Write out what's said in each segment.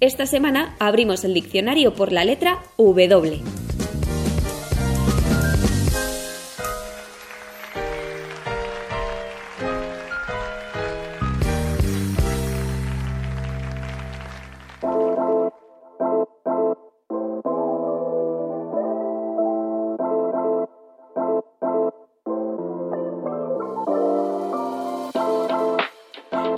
Esta semana abrimos el diccionario por la letra W.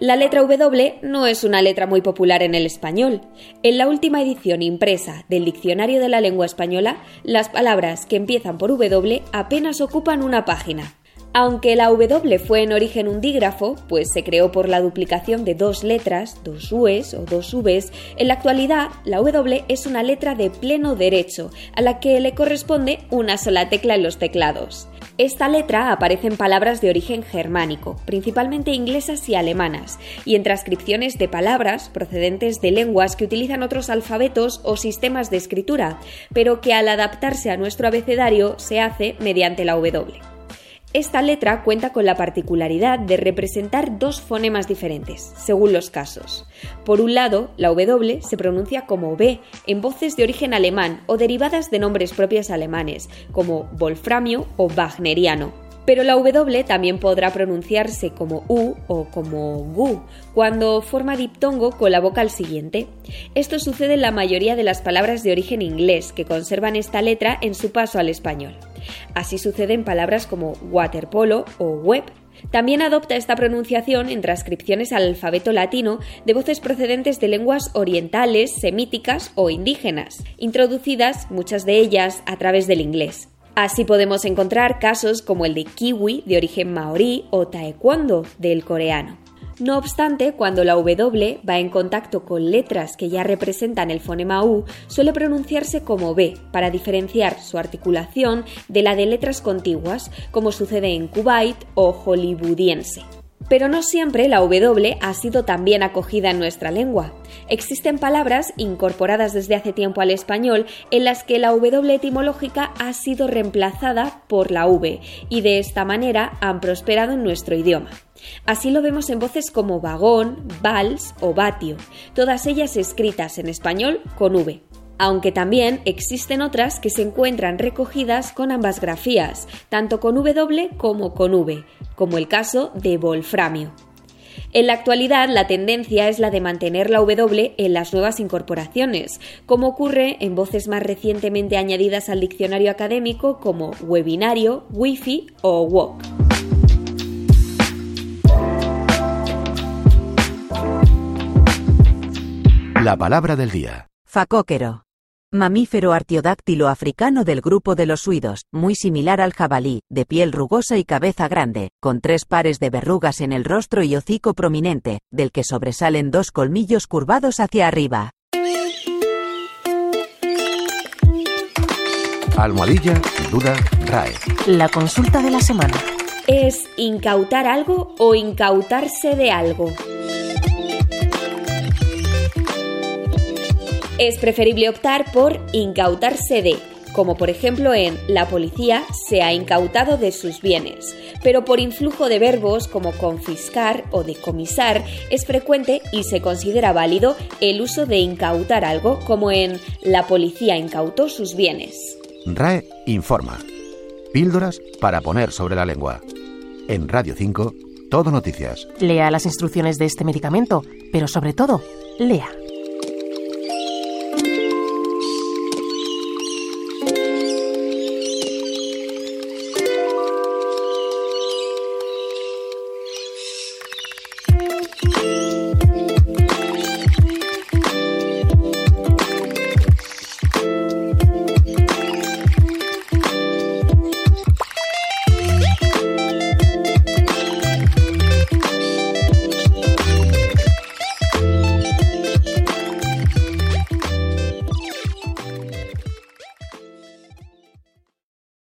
La letra W no es una letra muy popular en el español. En la última edición impresa del Diccionario de la Lengua Española, las palabras que empiezan por W apenas ocupan una página. Aunque la W fue en origen un dígrafo, pues se creó por la duplicación de dos letras, dos U's o dos V's, en la actualidad la W es una letra de pleno derecho, a la que le corresponde una sola tecla en los teclados. Esta letra aparece en palabras de origen germánico, principalmente inglesas y alemanas, y en transcripciones de palabras procedentes de lenguas que utilizan otros alfabetos o sistemas de escritura, pero que al adaptarse a nuestro abecedario se hace mediante la W. Esta letra cuenta con la particularidad de representar dos fonemas diferentes, según los casos. Por un lado, la W se pronuncia como B en voces de origen alemán o derivadas de nombres propios alemanes, como wolframio o wagneriano. Pero la W también podrá pronunciarse como U o como GU cuando forma diptongo con la vocal siguiente. Esto sucede en la mayoría de las palabras de origen inglés que conservan esta letra en su paso al español. Así sucede en palabras como waterpolo o web. También adopta esta pronunciación en transcripciones al alfabeto latino de voces procedentes de lenguas orientales, semíticas o indígenas, introducidas muchas de ellas a través del inglés. Así podemos encontrar casos como el de kiwi de origen maorí o taekwondo del coreano. No obstante, cuando la W va en contacto con letras que ya representan el fonema U, suele pronunciarse como B para diferenciar su articulación de la de letras contiguas, como sucede en Kuwait o hollywoodiense. Pero no siempre la W ha sido tan bien acogida en nuestra lengua. Existen palabras incorporadas desde hace tiempo al español en las que la W etimológica ha sido reemplazada por la V y de esta manera han prosperado en nuestro idioma. Así lo vemos en voces como vagón, vals o vatio, todas ellas escritas en español con V aunque también existen otras que se encuentran recogidas con ambas grafías, tanto con W como con V, como el caso de Wolframio. En la actualidad, la tendencia es la de mantener la W en las nuevas incorporaciones, como ocurre en voces más recientemente añadidas al diccionario académico como webinario, wifi o WOC. La palabra del día. Facóquero. Mamífero artiodáctilo africano del grupo de los suidos, muy similar al jabalí, de piel rugosa y cabeza grande, con tres pares de verrugas en el rostro y hocico prominente, del que sobresalen dos colmillos curvados hacia arriba. Almohadilla, duda, RAE. La consulta de la semana. ¿Es incautar algo o incautarse de algo? Es preferible optar por incautarse de, como por ejemplo en la policía se ha incautado de sus bienes, pero por influjo de verbos como confiscar o decomisar es frecuente y se considera válido el uso de incautar algo, como en la policía incautó sus bienes. RAE informa. Píldoras para poner sobre la lengua. En Radio 5, todo noticias. Lea las instrucciones de este medicamento, pero sobre todo, lea.